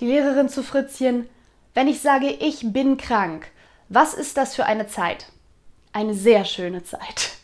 Die Lehrerin zu Fritzchen, wenn ich sage, ich bin krank, was ist das für eine Zeit? Eine sehr schöne Zeit.